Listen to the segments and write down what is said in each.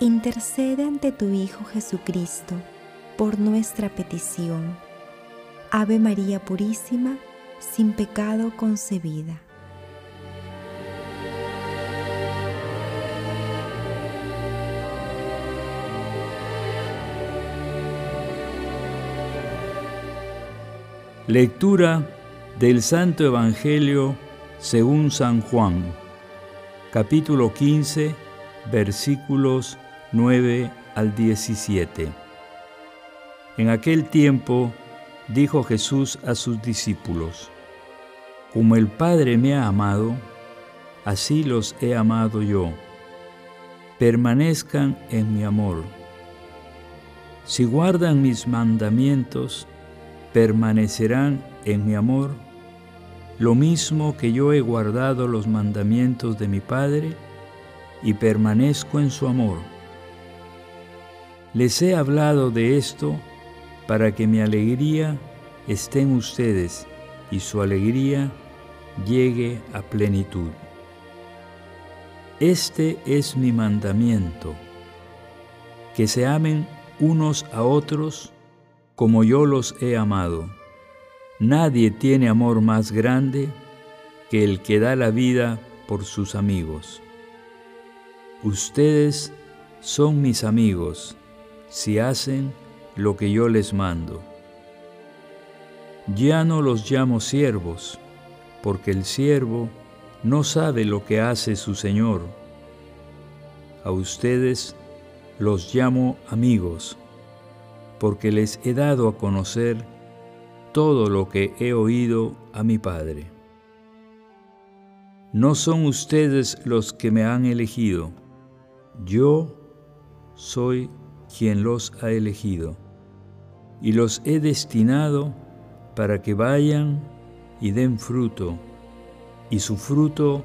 intercede ante tu Hijo Jesucristo por nuestra petición. Ave María Purísima, sin pecado concebida. Lectura del Santo Evangelio según San Juan, capítulo 15, versículos 9 al 17. En aquel tiempo dijo Jesús a sus discípulos, Como el Padre me ha amado, así los he amado yo. Permanezcan en mi amor. Si guardan mis mandamientos, permanecerán en mi amor, lo mismo que yo he guardado los mandamientos de mi Padre y permanezco en su amor. Les he hablado de esto para que mi alegría esté en ustedes y su alegría llegue a plenitud. Este es mi mandamiento, que se amen unos a otros como yo los he amado. Nadie tiene amor más grande que el que da la vida por sus amigos. Ustedes son mis amigos si hacen lo que yo les mando. Ya no los llamo siervos, porque el siervo no sabe lo que hace su Señor. A ustedes los llamo amigos porque les he dado a conocer todo lo que he oído a mi Padre. No son ustedes los que me han elegido, yo soy quien los ha elegido, y los he destinado para que vayan y den fruto, y su fruto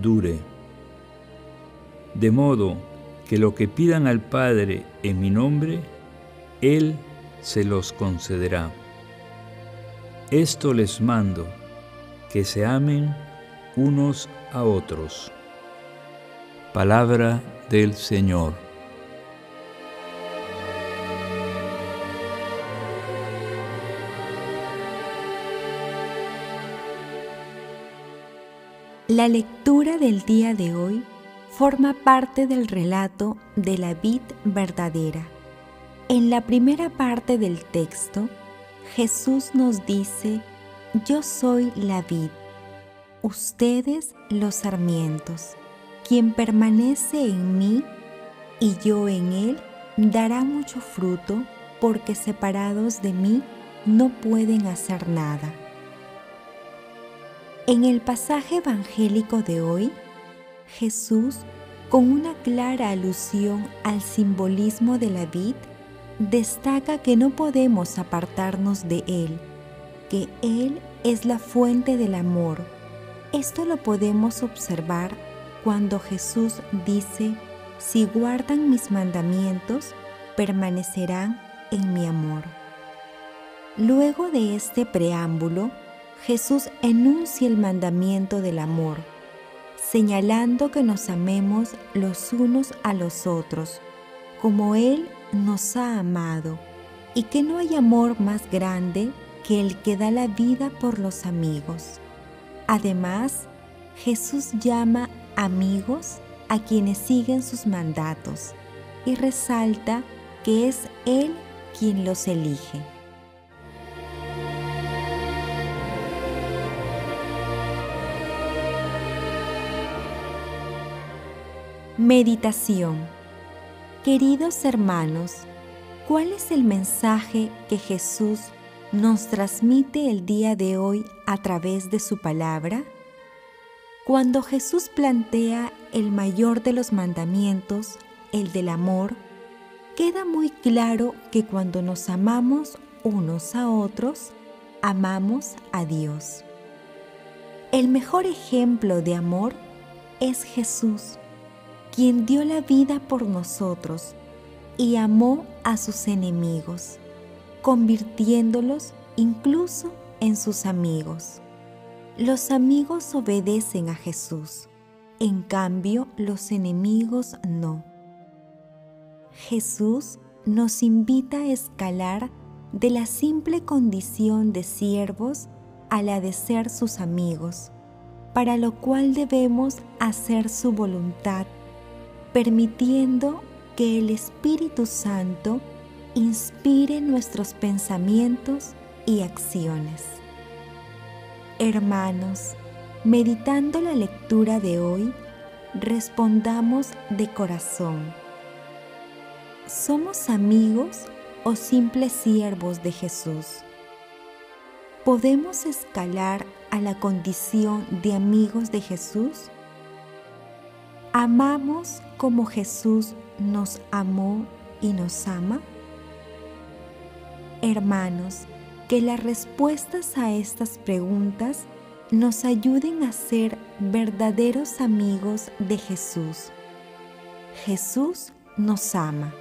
dure. De modo que lo que pidan al Padre en mi nombre, él se los concederá. Esto les mando, que se amen unos a otros. Palabra del Señor. La lectura del día de hoy forma parte del relato de la vid verdadera en la primera parte del texto, Jesús nos dice, yo soy la vid, ustedes los sarmientos. Quien permanece en mí y yo en él, dará mucho fruto, porque separados de mí no pueden hacer nada. En el pasaje evangélico de hoy, Jesús, con una clara alusión al simbolismo de la vid, destaca que no podemos apartarnos de Él, que Él es la fuente del amor. Esto lo podemos observar cuando Jesús dice, si guardan mis mandamientos, permanecerán en mi amor. Luego de este preámbulo, Jesús enuncia el mandamiento del amor, señalando que nos amemos los unos a los otros, como Él nos ha amado y que no hay amor más grande que el que da la vida por los amigos. Además, Jesús llama amigos a quienes siguen sus mandatos y resalta que es Él quien los elige. Meditación Queridos hermanos, ¿cuál es el mensaje que Jesús nos transmite el día de hoy a través de su palabra? Cuando Jesús plantea el mayor de los mandamientos, el del amor, queda muy claro que cuando nos amamos unos a otros, amamos a Dios. El mejor ejemplo de amor es Jesús, quien dio la vida por nosotros y amó a sus enemigos, convirtiéndolos incluso en sus amigos. Los amigos obedecen a Jesús, en cambio los enemigos no. Jesús nos invita a escalar de la simple condición de siervos a la de ser sus amigos, para lo cual debemos hacer su voluntad, permitiendo que el Espíritu Santo inspire nuestros pensamientos y acciones. Hermanos, meditando la lectura de hoy, respondamos de corazón. ¿Somos amigos o simples siervos de Jesús? ¿Podemos escalar a la condición de amigos de Jesús? ¿Amamos como Jesús nos amó y nos ama? Hermanos, que las respuestas a estas preguntas nos ayuden a ser verdaderos amigos de Jesús. Jesús nos ama.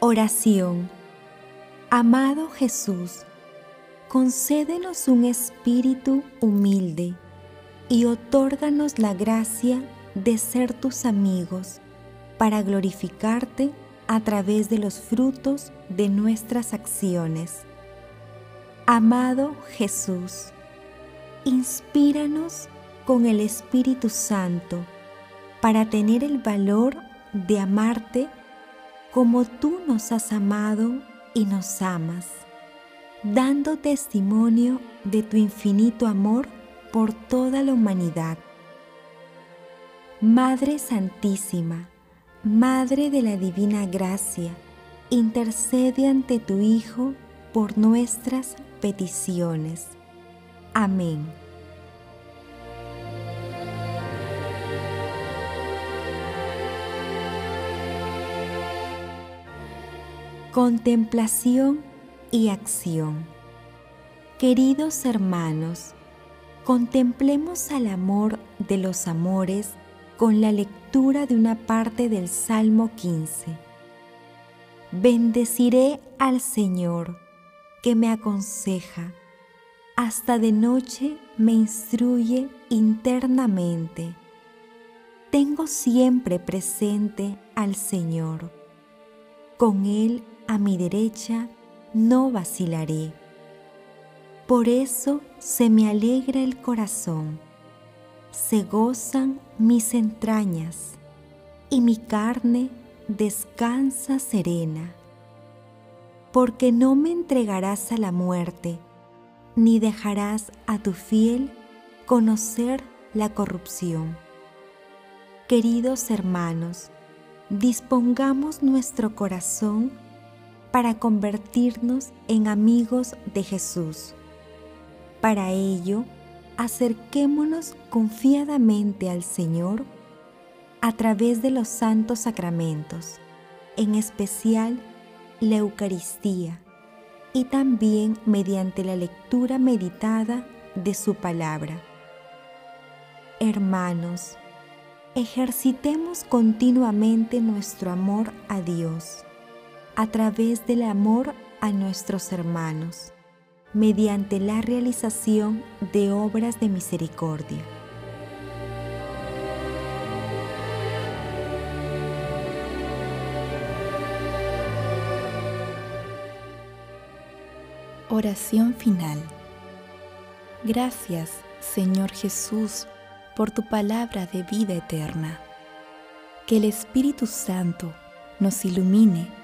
Oración. Amado Jesús, concédenos un espíritu humilde y otórganos la gracia de ser tus amigos para glorificarte a través de los frutos de nuestras acciones. Amado Jesús, inspíranos con el Espíritu Santo para tener el valor de amarte como tú nos has amado y nos amas, dando testimonio de tu infinito amor por toda la humanidad. Madre Santísima, Madre de la Divina Gracia, intercede ante tu Hijo por nuestras peticiones. Amén. Contemplación y acción. Queridos hermanos, contemplemos al amor de los amores con la lectura de una parte del Salmo 15. Bendeciré al Señor que me aconseja, hasta de noche me instruye internamente. Tengo siempre presente al Señor. Con Él a mi derecha no vacilaré. Por eso se me alegra el corazón, se gozan mis entrañas y mi carne descansa serena, porque no me entregarás a la muerte, ni dejarás a tu fiel conocer la corrupción. Queridos hermanos, dispongamos nuestro corazón para convertirnos en amigos de Jesús. Para ello, acerquémonos confiadamente al Señor a través de los santos sacramentos, en especial la Eucaristía, y también mediante la lectura meditada de su palabra. Hermanos, ejercitemos continuamente nuestro amor a Dios a través del amor a nuestros hermanos, mediante la realización de obras de misericordia. Oración final. Gracias, Señor Jesús, por tu palabra de vida eterna. Que el Espíritu Santo nos ilumine